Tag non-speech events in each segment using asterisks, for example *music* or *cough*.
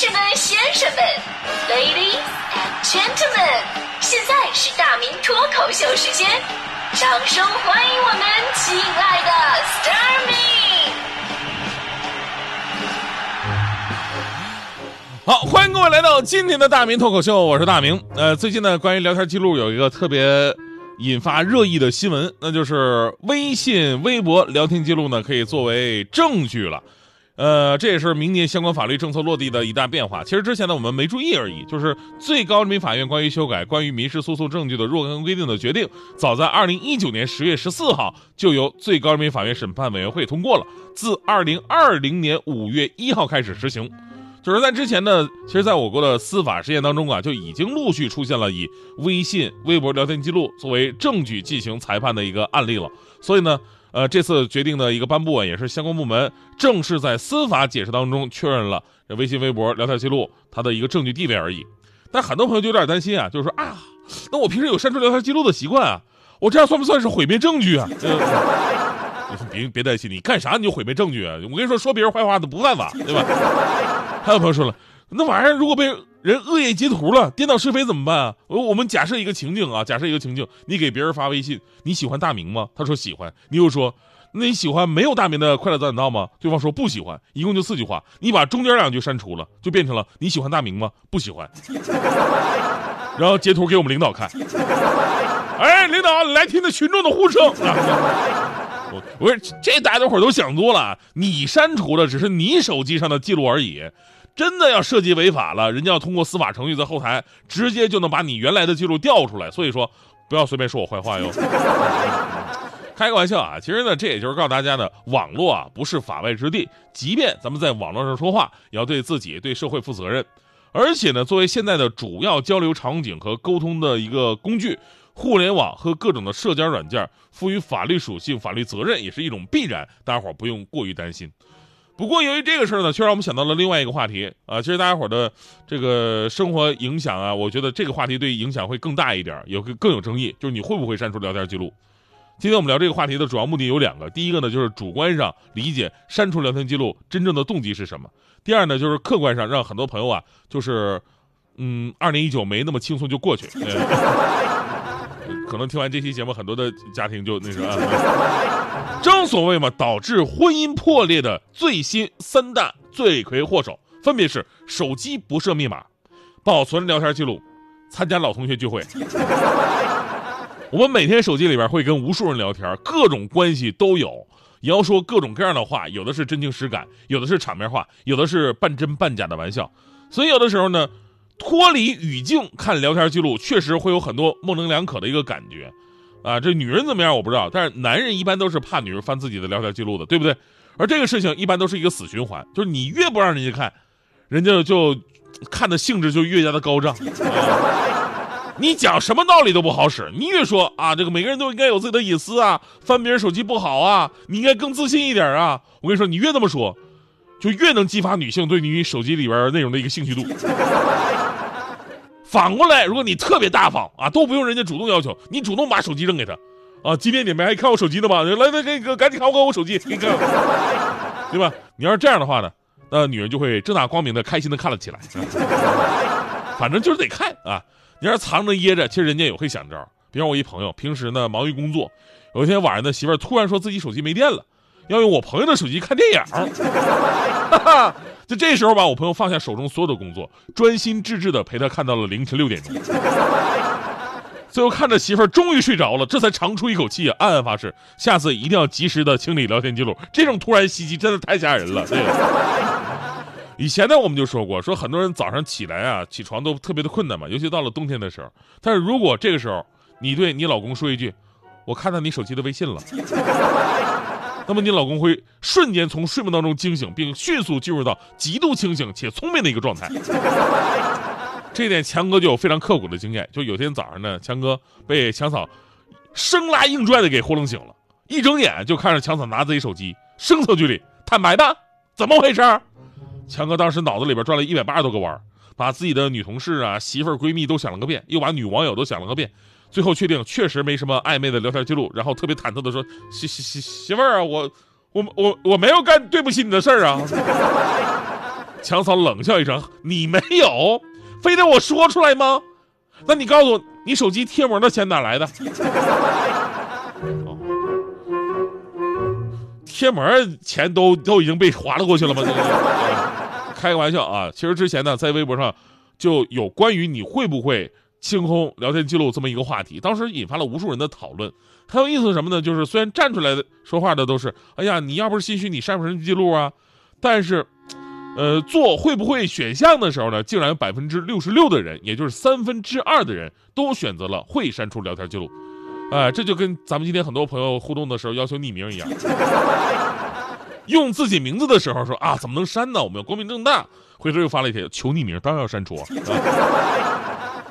士们、先生们，Ladies and Gentlemen，现在是大明脱口秀时间，掌声欢迎我们亲爱的 s t a r m y 好，欢迎各位来到今天的大明脱口秀，我是大明。呃，最近呢，关于聊天记录有一个特别引发热议的新闻，那就是微信、微博聊天记录呢可以作为证据了。呃，这也是明年相关法律政策落地的一大变化。其实之前呢，我们没注意而已。就是最高人民法院关于修改关于民事诉讼证据的若干规定的决定，早在二零一九年十月十四号就由最高人民法院审判委员会通过了，自二零二零年五月一号开始实行。就是在之前呢，其实在我国的司法实践当中啊，就已经陆续出现了以微信、微博聊天记录作为证据进行裁判的一个案例了。所以呢。呃，这次决定的一个颁布啊，也是相关部门正式在司法解释当中确认了这微信、微博聊天记录它的一个证据地位而已。但很多朋友就有点担心啊，就是说啊，那我平时有删除聊天记录的习惯啊，我这样算不算是毁灭证据啊？*laughs* *laughs* 别别担心，你干啥你就毁灭证据啊？我跟你说，说别人坏话都不犯法，对吧？*laughs* 还有朋友说了。那玩意儿如果被人恶意截图了，颠倒是非怎么办啊？我我们假设一个情境啊，假设一个情境，你给别人发微信，你喜欢大明吗？他说喜欢。你又说，那你喜欢没有大明的快乐早点到吗？对方说不喜欢。一共就四句话，你把中间两句删除了，就变成了你喜欢大明吗？不喜欢。*laughs* 然后截图给我们领导看。哎，领导，来听听群众的呼声。*laughs* 我我说这大家伙都想多了，你删除的只是你手机上的记录而已。真的要涉及违法了，人家要通过司法程序在后台直接就能把你原来的记录调出来。所以说，不要随便说我坏话哟。开个玩笑啊，其实呢，这也就是告诉大家呢，网络啊不是法外之地，即便咱们在网络上说话，也要对自己、对社会负责任。而且呢，作为现在的主要交流场景和沟通的一个工具，互联网和各种的社交软件赋予法律属性、法律责任也是一种必然，大家伙不用过于担心。不过，由于这个事儿呢，却让我们想到了另外一个话题啊。其实大家伙的这个生活影响啊，我觉得这个话题对影响会更大一点，有个更有争议，就是你会不会删除聊天记录？今天我们聊这个话题的主要目的有两个，第一个呢，就是主观上理解删除聊天记录真正的动机是什么；第二呢，就是客观上让很多朋友啊，就是嗯，二零一九没那么轻松就过去。*laughs* 可能听完这期节目，很多的家庭就那啥。*laughs* 正所谓嘛，导致婚姻破裂的最新三大罪魁祸首，分别是手机不设密码、保存聊天记录、参加老同学聚会。我们每天手机里边会跟无数人聊天，各种关系都有。也要说各种各样的话，有的是真情实感，有的是场面话，有的是半真半假的玩笑。所以有的时候呢。脱离语境看聊天记录，确实会有很多模棱两可的一个感觉，啊，这女人怎么样我不知道，但是男人一般都是怕女人翻自己的聊天记录的，对不对？而这个事情一般都是一个死循环，就是你越不让人家看，人家就看的兴致就越加的高涨，你讲什么道理都不好使，你越说啊，这个每个人都应该有自己的隐私啊，翻别人手机不好啊，你应该更自信一点啊，我跟你说，你越这么说，就越能激发女性对你手机里边内容的一个兴趣度。反过来，如果你特别大方啊，都不用人家主动要求，你主动把手机扔给他，啊，今天你们还看我手机呢吧？来来，给个赶紧看我我手机，给看，*laughs* 对吧？你要是这样的话呢，那女人就会正大光明的、开心的看了起来。*laughs* 反正就是得看啊，你要是藏着掖着，其实人家也会想招。比如我一朋友，平时呢忙于工作，有一天晚上呢，媳妇突然说自己手机没电了，要用我朋友的手机看电影。哈哈。就这时候吧，我朋友放下手中所有的工作，专心致志的陪他看到了凌晨六点钟。最后看着媳妇儿终于睡着了，这才长出一口气，暗暗发誓下次一定要及时的清理聊天记录。这种突然袭击真的太吓人了。对。*laughs* 以前呢，我们就说过，说很多人早上起来啊，起床都特别的困难嘛，尤其到了冬天的时候。但是如果这个时候你对你老公说一句：“我看到你手机的微信了。” *laughs* 那么你老公会瞬间从睡梦当中惊醒，并迅速进入到极度清醒且聪明的一个状态。这点强哥就有非常刻骨的经验。就有天早上呢，强哥被强嫂生拉硬拽的给糊弄醒了，一睁眼就看着强嫂拿自己手机，声色俱厉，坦白的，怎么回事？强哥当时脑子里边转了一百八十多个弯，把自己的女同事啊、媳妇儿、闺蜜都想了个遍，又把女网友都想了个遍。最后确定确实没什么暧昧的聊天记录，然后特别忐忑的说：“媳媳媳媳妇儿啊，我我我我没有干对不起你的事儿啊。” *laughs* 强嫂冷笑一声：“你没有，非得我说出来吗？那你告诉我，你手机贴膜的钱哪来的？” *laughs* 贴膜钱都都已经被划了过去了吗？*laughs* 开个玩笑啊！其实之前呢，在微博上就有关于你会不会清空聊天记录这么一个话题，当时引发了无数人的讨论。很有意思什么呢？就是虽然站出来的说话的都是“哎呀，你要不是心虚，你删不删记录啊？”但是，呃，做会不会选项的时候呢，竟然有百分之六十六的人，也就是三分之二的人都选择了会删除聊天记录。哎，这就跟咱们今天很多朋友互动的时候要求匿名一样，用自己名字的时候说啊，怎么能删呢？我们要光明正大。回头又发了一条求匿名，当然要删除。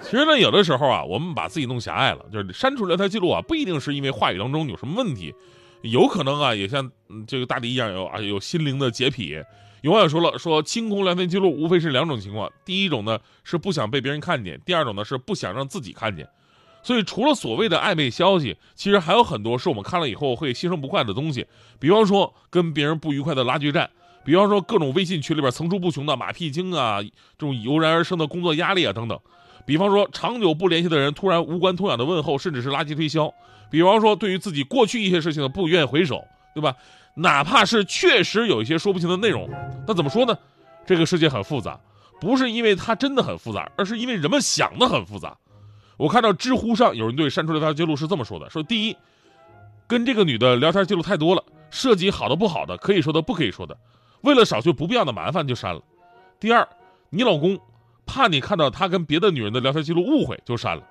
其实呢，有的时候啊，我们把自己弄狭隘了，就是删除聊天记录啊，不一定是因为话语当中有什么问题，有可能啊，也像这个大迪一样有啊有心灵的洁癖。有网友说了，说清空聊天记录无非是两种情况，第一种呢是不想被别人看见，第二种呢是不想让自己看见。所以，除了所谓的暧昧消息，其实还有很多是我们看了以后会心生不快的东西。比方说，跟别人不愉快的拉锯战；比方说，各种微信群里边层出不穷的马屁精啊，这种油然而生的工作压力啊等等；比方说，长久不联系的人突然无关痛痒的问候，甚至是垃圾推销；比方说，对于自己过去一些事情的不愿意回首，对吧？哪怕是确实有一些说不清的内容，那怎么说呢？这个世界很复杂，不是因为它真的很复杂，而是因为人们想的很复杂。我看到知乎上有人对删除聊天记录是这么说的：说第一，跟这个女的聊天记录太多了，涉及好的不好的，可以说的不可以说的，为了少去不必要的麻烦就删了；第二，你老公怕你看到他跟别的女人的聊天记录误会就删了。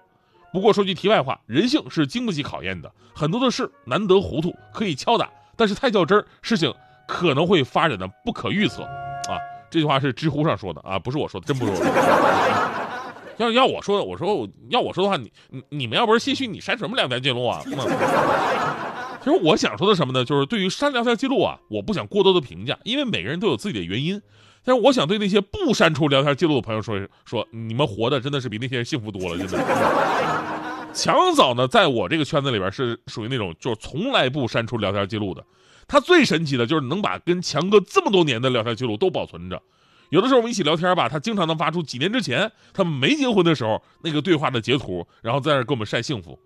不过说句题外话，人性是经不起考验的，很多的事难得糊涂可以敲打，但是太较真儿，事情可能会发展的不可预测。啊，这句话是知乎上说的啊，不是我说的，*laughs* 真不是我。说的。要要我说的，我说要我说的话，你你你们要不是心虚，你删什么聊天记录啊？*laughs* 其实我想说的什么呢？就是对于删聊天记录啊，我不想过多的评价，因为每个人都有自己的原因。但是我想对那些不删除聊天记录的朋友说说，你们活的真的是比那些人幸福多了，真的。强嫂呢，在我这个圈子里边是属于那种就是从来不删除聊天记录的。他最神奇的就是能把跟强哥这么多年的聊天记录都保存着。有的时候我们一起聊天吧，他经常能发出几年之前他们没结婚的时候那个对话的截图，然后在那给我们晒幸福。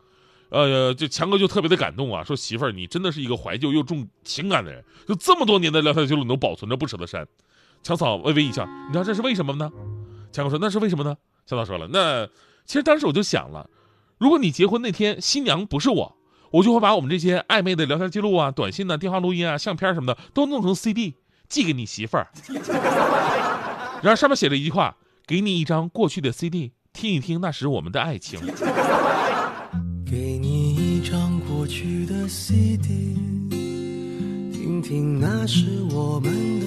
呃，就强哥就特别的感动啊，说媳妇儿你真的是一个怀旧又重情感的人，就这么多年的聊天记录你都保存着不舍得删。强嫂微微一笑，你知道这是为什么呢？强哥说那是为什么呢？强嫂说了，那其实当时我就想了，如果你结婚那天新娘不是我，我就会把我们这些暧昧的聊天记录啊、短信呐、电话录音啊、相片什么的都弄成 CD 寄给你媳妇儿。然后上面写了一句话：“给你一张过去的 CD，听一听那时我们的爱情。”给你一张过去的 CD，听听那时我们的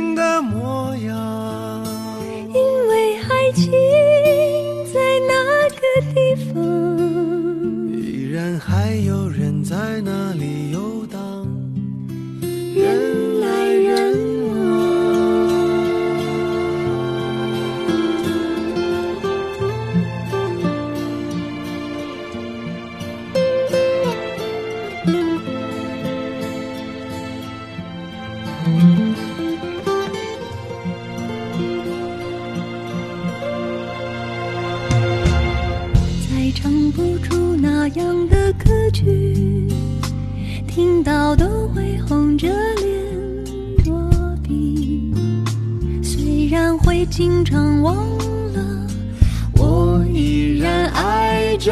经常忘了我依然爱着